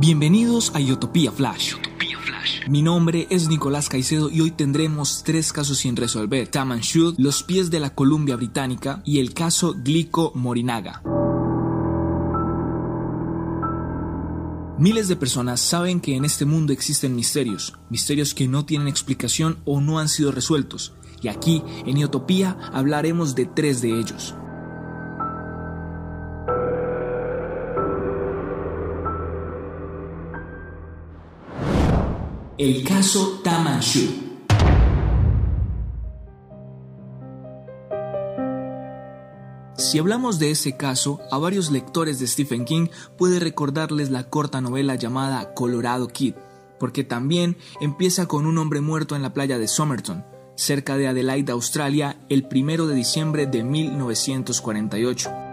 Bienvenidos a Iotopía Flash. Mi nombre es Nicolás Caicedo y hoy tendremos tres casos sin resolver: Taman Shud, los pies de la Columbia Británica y el caso Glico Morinaga. Miles de personas saben que en este mundo existen misterios, misterios que no tienen explicación o no han sido resueltos, y aquí en Iotopía hablaremos de tres de ellos. El caso Tamanshu. Si hablamos de ese caso, a varios lectores de Stephen King puede recordarles la corta novela llamada Colorado Kid, porque también empieza con un hombre muerto en la playa de Somerton, cerca de Adelaide, Australia, el 1 de diciembre de 1948.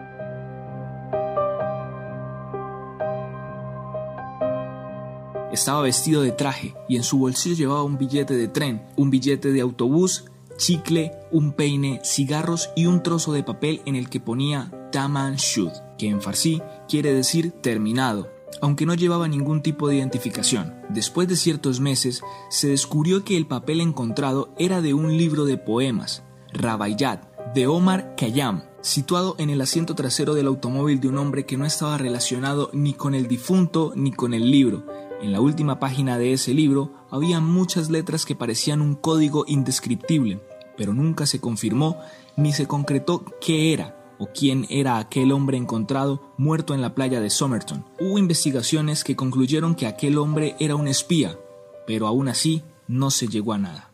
Estaba vestido de traje y en su bolsillo llevaba un billete de tren, un billete de autobús, chicle, un peine, cigarros y un trozo de papel en el que ponía Taman Shud, que en farsi quiere decir terminado, aunque no llevaba ningún tipo de identificación. Después de ciertos meses, se descubrió que el papel encontrado era de un libro de poemas, Rabayat, de Omar Khayyam, situado en el asiento trasero del automóvil de un hombre que no estaba relacionado ni con el difunto ni con el libro, en la última página de ese libro había muchas letras que parecían un código indescriptible, pero nunca se confirmó ni se concretó qué era o quién era aquel hombre encontrado muerto en la playa de Somerton. Hubo investigaciones que concluyeron que aquel hombre era un espía, pero aún así no se llegó a nada.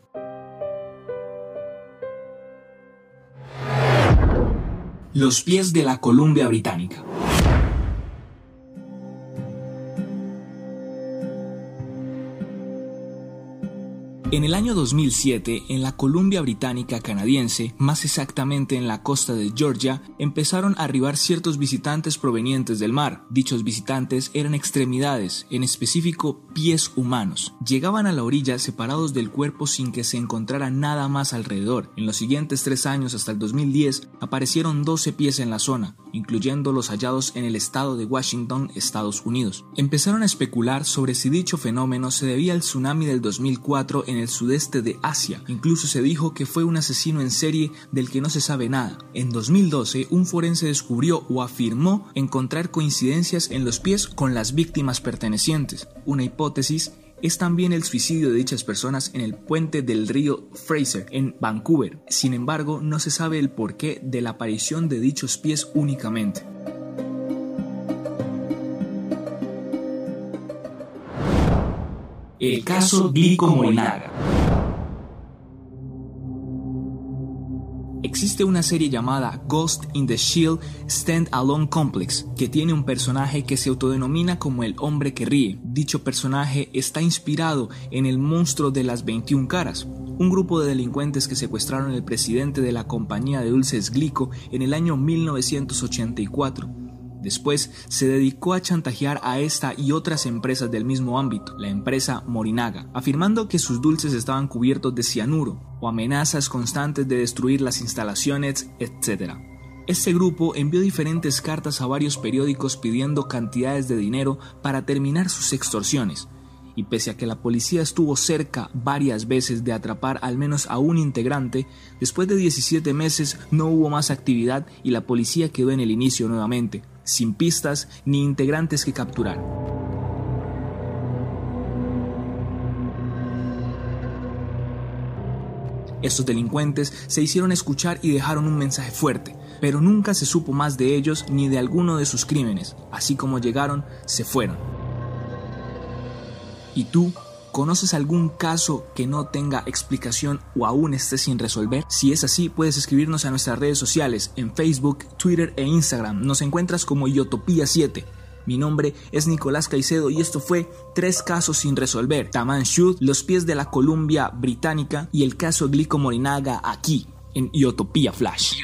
Los pies de la Columbia Británica. En el año 2007, en la Columbia Británica canadiense, más exactamente en la costa de Georgia, empezaron a arribar ciertos visitantes provenientes del mar. Dichos visitantes eran extremidades, en específico pies humanos. Llegaban a la orilla separados del cuerpo sin que se encontrara nada más alrededor. En los siguientes tres años, hasta el 2010, aparecieron 12 pies en la zona, incluyendo los hallados en el estado de Washington, Estados Unidos. Empezaron a especular sobre si dicho fenómeno se debía al tsunami del 2004 en el sudeste de Asia. Incluso se dijo que fue un asesino en serie del que no se sabe nada. En 2012, un forense descubrió o afirmó encontrar coincidencias en los pies con las víctimas pertenecientes. Una hipótesis es también el suicidio de dichas personas en el puente del río Fraser, en Vancouver. Sin embargo, no se sabe el porqué de la aparición de dichos pies únicamente. El caso Glico Moinaga. Existe una serie llamada Ghost in the Shield Stand Alone Complex, que tiene un personaje que se autodenomina como el hombre que ríe. Dicho personaje está inspirado en el monstruo de las 21 caras, un grupo de delincuentes que secuestraron al presidente de la compañía de dulces Glico en el año 1984 Después se dedicó a chantajear a esta y otras empresas del mismo ámbito, la empresa Morinaga, afirmando que sus dulces estaban cubiertos de cianuro o amenazas constantes de destruir las instalaciones, etc. Este grupo envió diferentes cartas a varios periódicos pidiendo cantidades de dinero para terminar sus extorsiones, y pese a que la policía estuvo cerca varias veces de atrapar al menos a un integrante, después de 17 meses no hubo más actividad y la policía quedó en el inicio nuevamente, sin pistas ni integrantes que capturar. Estos delincuentes se hicieron escuchar y dejaron un mensaje fuerte, pero nunca se supo más de ellos ni de alguno de sus crímenes. Así como llegaron, se fueron. ¿Y tú ¿Conoces algún caso que no tenga explicación o aún esté sin resolver? Si es así, puedes escribirnos a nuestras redes sociales en Facebook, Twitter e Instagram. Nos encuentras como Yotopía7. Mi nombre es Nicolás Caicedo y esto fue Tres casos sin resolver. Taman Shud, Los pies de la Columbia Británica y el caso Glico Morinaga aquí en Yotopía Flash.